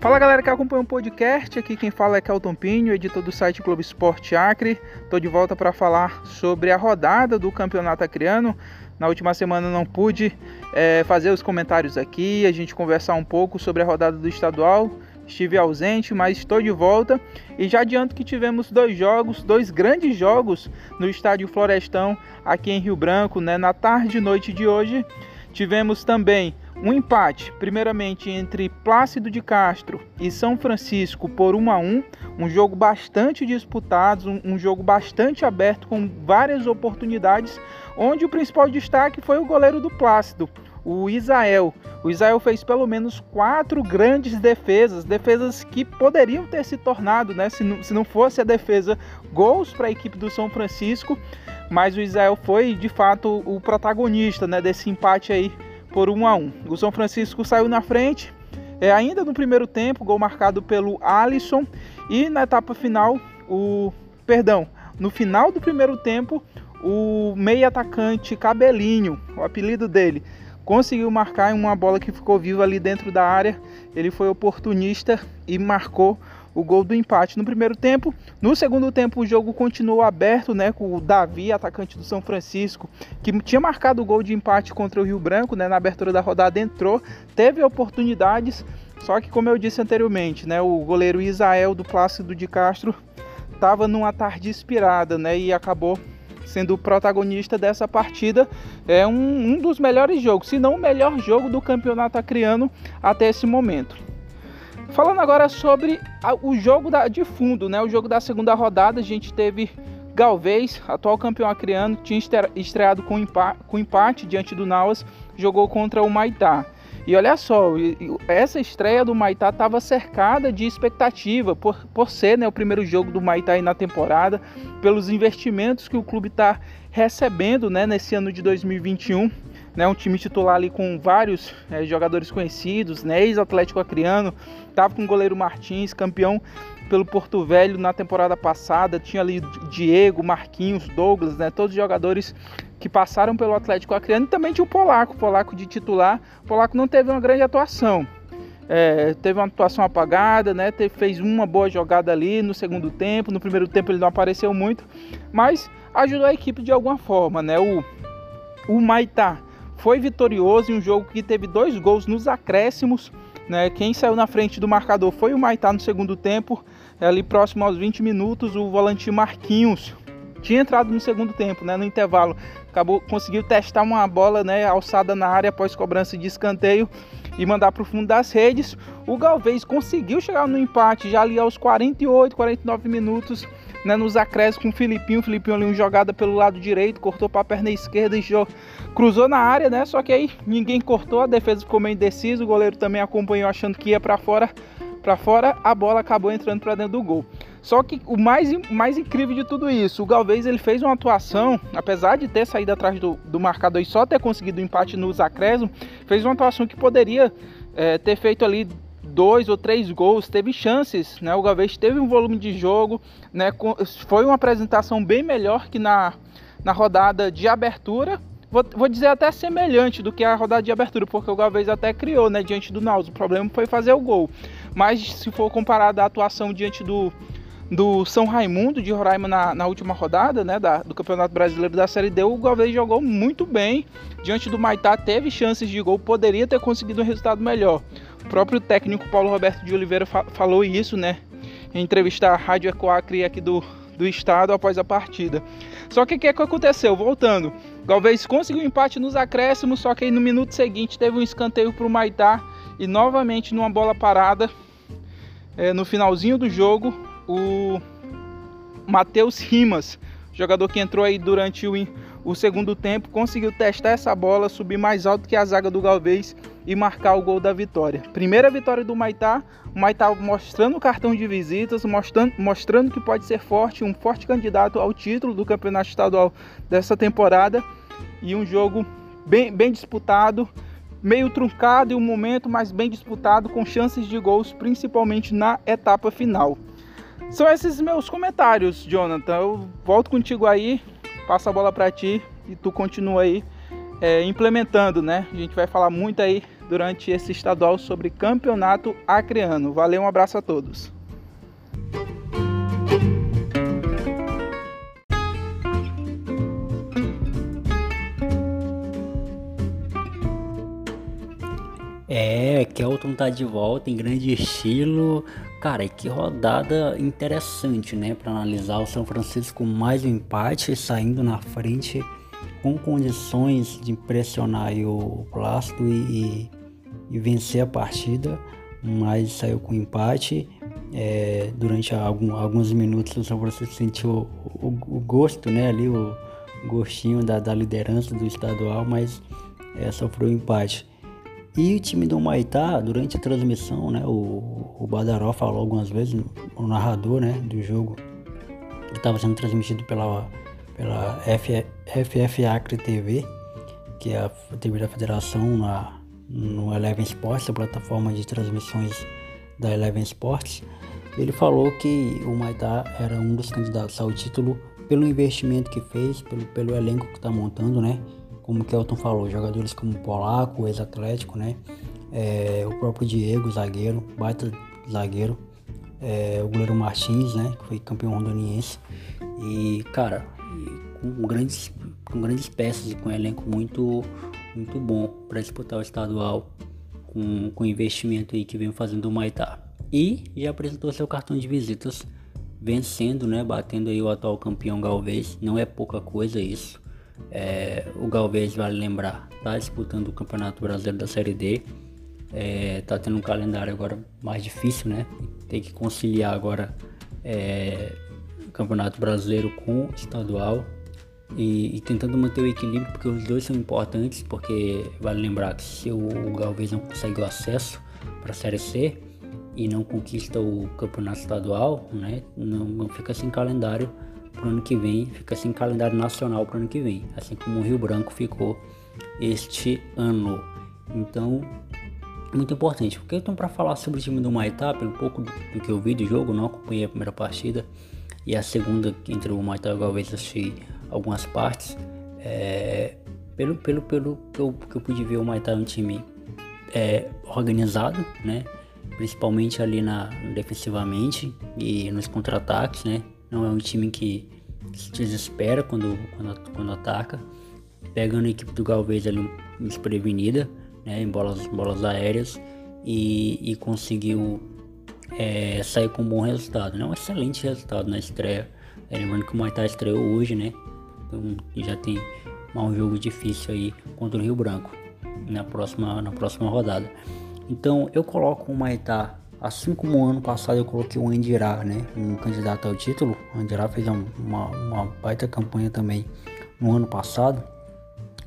Fala galera que acompanha o podcast, aqui quem fala é Kelton Pinho, editor do site Globo Esporte Acre. Estou de volta para falar sobre a rodada do Campeonato Acreano. Na última semana não pude é, fazer os comentários aqui, a gente conversar um pouco sobre a rodada do estadual. Estive ausente, mas estou de volta e já adianto que tivemos dois jogos, dois grandes jogos no estádio Florestão aqui em Rio Branco, né? Na tarde e noite de hoje tivemos também um empate, primeiramente entre Plácido de Castro e São Francisco por 1 a 1, um jogo bastante disputado, um, um, jogo bastante aberto com várias oportunidades, onde o principal destaque foi o goleiro do Plácido, o Isael. O Isael fez pelo menos quatro grandes defesas, defesas que poderiam ter se tornado, né, se não, se não fosse a defesa, gols para a equipe do São Francisco, mas o Israel foi de fato o protagonista né, desse empate aí por 1 a 1. O São Francisco saiu na frente, é, ainda no primeiro tempo, gol marcado pelo Alisson e na etapa final, o perdão, no final do primeiro tempo, o meio atacante Cabelinho, o apelido dele, conseguiu marcar em uma bola que ficou viva ali dentro da área. Ele foi oportunista e marcou o gol do empate no primeiro tempo. No segundo tempo, o jogo continuou aberto, né, com o Davi, atacante do São Francisco, que tinha marcado o gol de empate contra o Rio Branco, né, na abertura da rodada entrou, teve oportunidades, só que como eu disse anteriormente, né, o goleiro Isael do Plácido de Castro estava numa tarde inspirada, né, e acabou sendo o protagonista dessa partida. É um, um dos melhores jogos, se não o melhor jogo do campeonato acriano até esse momento. Falando agora sobre a, o jogo da, de fundo, né? O jogo da segunda rodada, a gente teve Galvez, atual campeão acriano, tinha estreado com com empate diante do Nauas, jogou contra o Maitá. E olha só, essa estreia do Maitá estava cercada de expectativa por, por ser né, o primeiro jogo do Maitá aí na temporada, pelos investimentos que o clube está recebendo né, nesse ano de 2021 né, um time titular ali com vários é, jogadores conhecidos, né, ex-Atlético Acreano, tava com o goleiro Martins, campeão pelo Porto Velho na temporada passada, tinha ali Diego, Marquinhos, Douglas, né, todos os jogadores que passaram pelo Atlético Acreano e também tinha o Polaco, Polaco de titular, o Polaco não teve uma grande atuação, é, teve uma atuação apagada, né? Teve, fez uma boa jogada ali no segundo tempo. No primeiro tempo ele não apareceu muito, mas ajudou a equipe de alguma forma, né? O, o Maitá foi vitorioso em um jogo que teve dois gols nos acréscimos. Né? Quem saiu na frente do marcador foi o Maitá no segundo tempo, ali próximo aos 20 minutos, o volante Marquinhos tinha entrado no segundo tempo, né, no intervalo, acabou conseguiu testar uma bola, né, alçada na área após cobrança de escanteio e mandar para o fundo das redes. O Galvez conseguiu chegar no empate já ali aos 48, 49 minutos né, nos acréscimos com o Filipinho. O Filipinho ali uma jogada pelo lado direito, cortou para a perna esquerda e cruzou na área, né? Só que aí ninguém cortou, a defesa ficou meio indecisa, o goleiro também acompanhou achando que ia para fora. Para fora, a bola acabou entrando para dentro do gol. Só que o mais, mais incrível de tudo isso, o Galvez ele fez uma atuação, apesar de ter saído atrás do, do marcador e só ter conseguido o empate nos acréscimos, fez uma atuação que poderia é, ter feito ali dois ou três gols, teve chances, né? O Galvez teve um volume de jogo, né? Foi uma apresentação bem melhor que na, na rodada de abertura. Vou, vou dizer até semelhante do que a rodada de abertura, porque o Galvez até criou, né? Diante do Naus. O problema foi fazer o gol. Mas se for comparado a atuação diante do, do São Raimundo de Roraima na, na última rodada, né, da, do Campeonato Brasileiro da Série D, o Galvez jogou muito bem diante do Maitá, teve chances de gol, poderia ter conseguido um resultado melhor. O próprio técnico Paulo Roberto de Oliveira fa falou isso, né, em entrevista à Rádio Ecoacri aqui do, do estado após a partida. Só que o que, que aconteceu? Voltando, Galvez conseguiu empate nos acréscimos, só que aí no minuto seguinte teve um escanteio para o Maitá e novamente numa bola parada, é, no finalzinho do jogo, o Matheus Rimas, jogador que entrou aí durante o, o segundo tempo, conseguiu testar essa bola, subir mais alto que a zaga do Galvez e marcar o gol da vitória. Primeira vitória do Maitá, o Maitá mostrando o cartão de visitas, mostrando, mostrando que pode ser forte, um forte candidato ao título do campeonato estadual dessa temporada e um jogo bem, bem disputado, meio truncado em um momento, mas bem disputado, com chances de gols, principalmente na etapa final. São esses meus comentários, Jonathan. Eu volto contigo aí, passo a bola para ti e tu continua aí é, implementando, né? A gente vai falar muito aí durante esse estadual sobre campeonato acreano. Valeu, um abraço a todos. É, Kelton tá de volta em grande estilo. Cara, que rodada interessante, né? Para analisar o São Francisco mais um empate, saindo na frente com condições de pressionar o Plácido e, e, vencer a partida, mas saiu com empate. É, durante algum, alguns minutos o São Francisco sentiu o, o, o gosto, né? Ali o gostinho da, da liderança do estadual, mas é, sofreu empate. E o time do Maitá, durante a transmissão, né, o, o Badaró falou algumas vezes, o narrador né, do jogo, que estava sendo transmitido pela, pela F, FF Acre TV, que é a TV da federação na, no Eleven Sports, a plataforma de transmissões da Eleven Sports. Ele falou que o Maitá era um dos candidatos ao título pelo investimento que fez, pelo, pelo elenco que está montando, né? como o Kelton falou, jogadores como o Polaco, ex-atlético, né? É, o próprio Diego, zagueiro, baita zagueiro, é, o goleiro Martins, né? Que foi campeão rondoniense. E, cara, com grandes, com grandes peças e com um elenco muito, muito bom para disputar o estadual com, com o investimento aí que vem fazendo o Maitá. E já apresentou seu cartão de visitas, vencendo, né? Batendo aí o atual campeão Galvez. Não é pouca coisa isso. É, o Galvez, vale lembrar, está disputando o Campeonato Brasileiro da Série D. É, tá tendo um calendário agora mais difícil, né? Tem que conciliar agora é, Campeonato Brasileiro com estadual e, e, tentando manter o equilíbrio, porque os dois são importantes, porque vale lembrar que se o, o Galvez não consegue o acesso para a Série C e não conquista o Campeonato Estadual, né? Não, não fica sem calendário para o ano que vem, fica sem calendário nacional para o ano que vem, assim como o Rio Branco ficou este ano. Então, muito importante. Porque então para falar sobre o time do Maitá, pelo pouco do que eu vi do jogo, não acompanhei a primeira partida e a segunda entre o Maitá e o Galvez assisti algumas partes. É, pelo, pelo, pelo que eu, que eu pude ver, o Maitá é um time é, organizado, né? Principalmente ali na defensivamente e nos contra-ataques, né? Não é um time que, se desespera quando, quando, quando ataca. Pegando a equipe do Galvez ali desprevenida, né, em bolas, bolas aéreas e, e conseguiu é, sair com um bom resultado, né? Um excelente resultado na estreia. É, lembrando que o Maitá estreou hoje, né? Então já tem um jogo difícil aí contra o Rio Branco na próxima, na próxima rodada. Então eu coloco o Maitá Assim como ano passado eu coloquei o Andirá, né, um candidato ao título, o Andirá fez uma, uma baita campanha também no ano passado,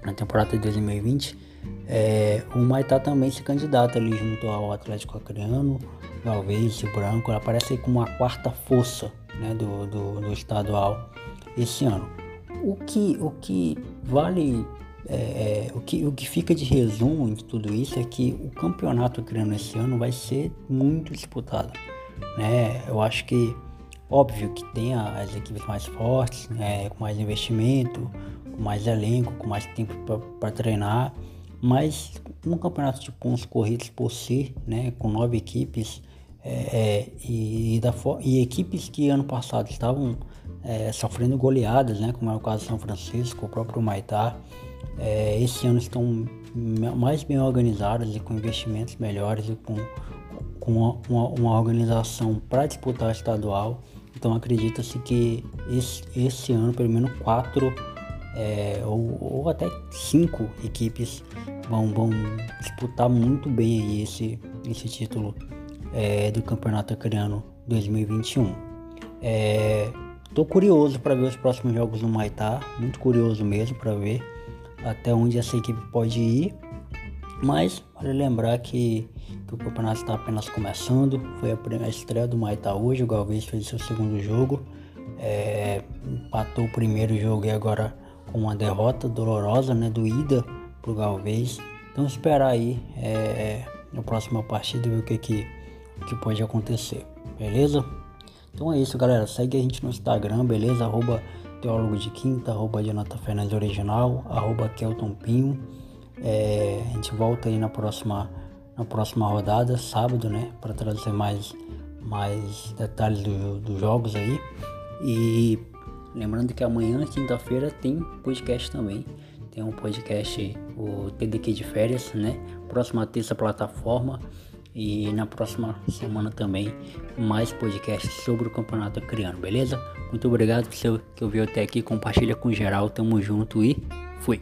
na temporada de 2020. É, o Maitá também se candidata ali junto ao Atlético Acreano, o Branco, ela aparece como a quarta força né, do, do, do estadual esse ano. O que, o que vale é, é, o, que, o que fica de resumo de tudo isso é que o campeonato criando esse ano vai ser muito disputado. Né? Eu acho que, óbvio que tem as equipes mais fortes, né? com mais investimento, com mais elenco, com mais tempo para treinar, mas um campeonato de pontos corridos por si, né? com nove equipes, é, é e, da, e equipes que ano passado estavam é, sofrendo goleadas, né? como é o caso de São Francisco, o próprio Maitá é, esse ano estão mais bem organizadas e com investimentos melhores e com, com uma, uma, uma organização para disputar estadual. Então acredita-se que esse, esse ano pelo menos quatro é, ou, ou, até cinco equipes vão, vão disputar muito bem esse, esse título é, do Campeonato Acreano 2021. É, tô curioso para ver os próximos jogos do Maitá, muito curioso mesmo para ver até onde essa equipe pode ir. Mas vale lembrar que, que o campeonato está apenas começando. Foi a, estreia do Maitá hoje. O Galvez fez seu segundo jogo. É, empatou o primeiro jogo e agora com uma derrota dolorosa né, do Ida pro Galvez. Então esperar aí é, na próxima partida ver o que, que, que pode acontecer. Beleza? Então é isso, galera. Segue a gente no Instagram, beleza? Arroba Teólogo de Quinta, arroba Jonathan Fernandes Original, arroba Kelton Pinho. É, a gente volta aí na próxima, na próxima rodada, sábado, né? Para trazer mais, mais detalhes dos do jogos aí. E lembrando que amanhã, quinta-feira, tem podcast também. Tem um podcast, o TDQ de férias, né? Próxima terça plataforma. E na próxima semana também mais podcasts sobre o Campeonato Acreano, beleza? Muito obrigado por você que ouviu até aqui, compartilha com geral, tamo junto e fui!